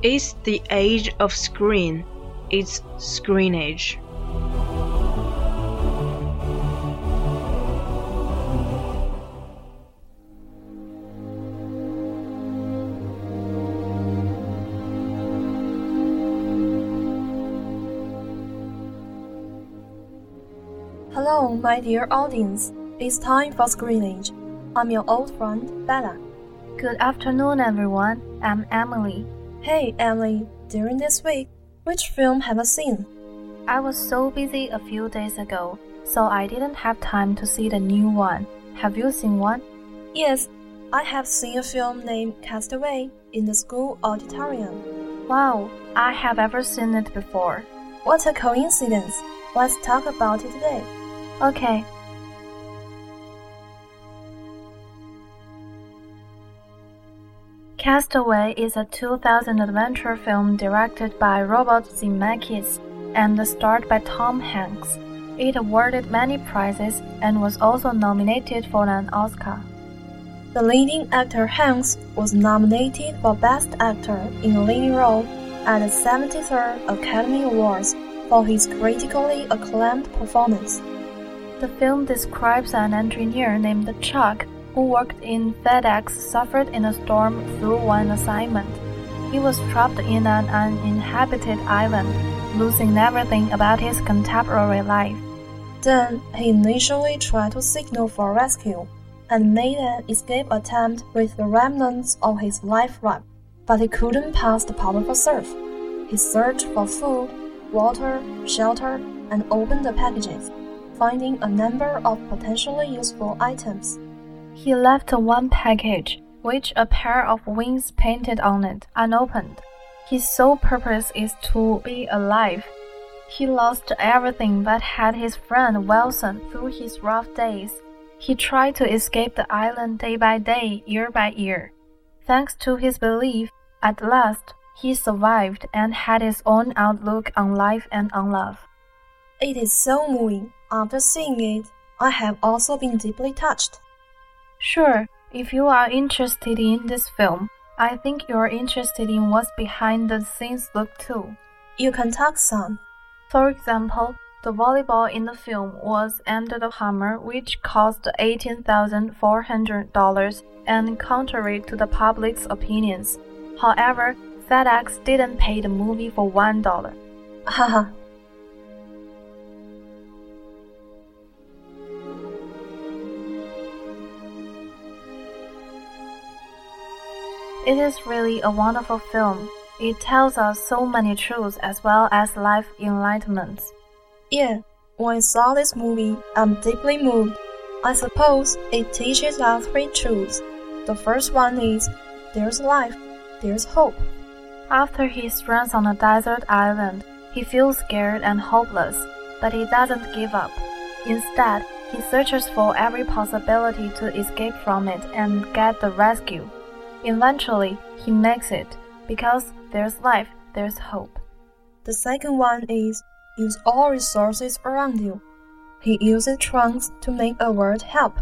It's the age of screen. It's screen age. Hello, my dear audience. It's time for screenage. I'm your old friend, Bella. Good afternoon, everyone. I'm Emily. Hey, Emily, during this week, which film have you seen? I was so busy a few days ago, so I didn't have time to see the new one. Have you seen one? Yes, I have seen a film named Cast Away in the school auditorium. Wow, I have ever seen it before. What a coincidence! Let's talk about it today. Okay. Cast Away is a 2000 adventure film directed by Robert Zemeckis and starred by Tom Hanks. It awarded many prizes and was also nominated for an Oscar. The leading actor Hanks was nominated for Best Actor in a Leading Role at the 73rd Academy Awards for his critically acclaimed performance. The film describes an engineer named Chuck who worked in FedEx suffered in a storm through one assignment. He was trapped in an uninhabited island, losing everything about his contemporary life. Then he initially tried to signal for rescue and made an escape attempt with the remnants of his life raft, but he couldn't pass the powerful surf. He searched for food, water, shelter, and opened the packages, finding a number of potentially useful items. He left one package, which a pair of wings painted on it, unopened. His sole purpose is to be alive. He lost everything but had his friend Wilson through his rough days. He tried to escape the island day by day, year by year. Thanks to his belief, at last, he survived and had his own outlook on life and on love. It is so moving. After seeing it, I have also been deeply touched. Sure, if you are interested in this film, I think you're interested in what's behind the scenes look too. You can talk some. For example, the volleyball in the film was Under the Hammer, which cost $18,400 and contrary to the public's opinions. However, FedEx didn't pay the movie for one dollar. Haha. It is really a wonderful film. It tells us so many truths as well as life enlightenments. Yeah, When I saw this movie, I'm deeply moved. I suppose it teaches us three truths. The first one is there's life, there's hope. After he strands on a desert island, he feels scared and hopeless, but he doesn't give up. Instead, he searches for every possibility to escape from it and get the rescue. Eventually, he makes it because there's life, there's hope. The second one is use all resources around you. He uses trunks to make a word help,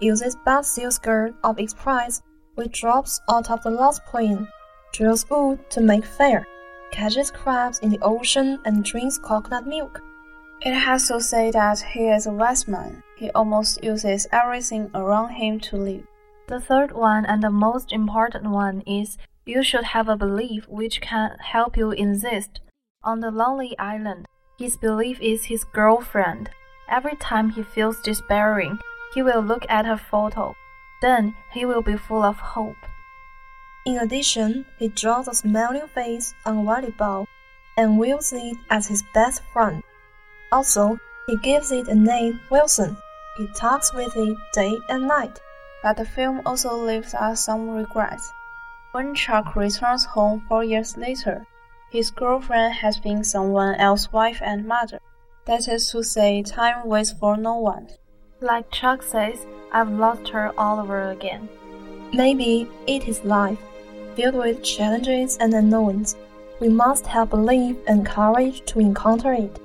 uses bad seal skirt of its price, which drops out of the lost plane, drills wood to make fire, catches crabs in the ocean and drinks coconut milk. It has to say that he is a wise man. He almost uses everything around him to live. The third one and the most important one is you should have a belief which can help you insist. On the lonely island, his belief is his girlfriend. Every time he feels despairing, he will look at her photo. Then he will be full of hope. In addition, he draws a smiling face on volleyball and wields it as his best friend. Also, he gives it a name Wilson. He talks with it day and night. But the film also leaves us some regrets. When Chuck returns home four years later, his girlfriend has been someone else's wife and mother. That is to say, time waits for no one. Like Chuck says, I've lost her all over again. Maybe it is life, filled with challenges and unknowns. We must have belief and courage to encounter it.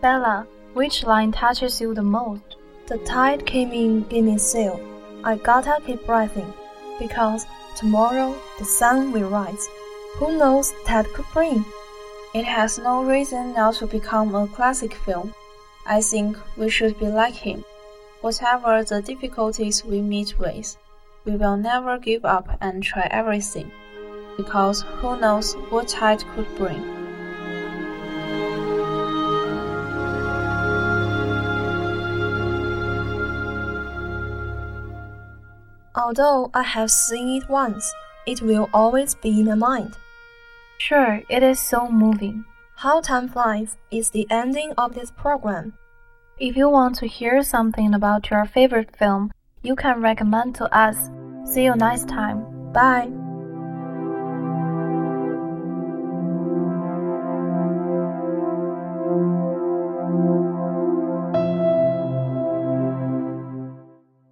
Bella, which line touches you the most? The tide came in, gave me sail. I gotta keep breathing, because tomorrow the sun will rise. Who knows that could bring? It has no reason not to become a classic film. I think we should be like him. Whatever the difficulties we meet with, we will never give up and try everything, because who knows what tide could bring. Although I have seen it once, it will always be in my mind. Sure, it is so moving. How Time Flies is the ending of this program. If you want to hear something about your favorite film, you can recommend to us. See you next time. Bye.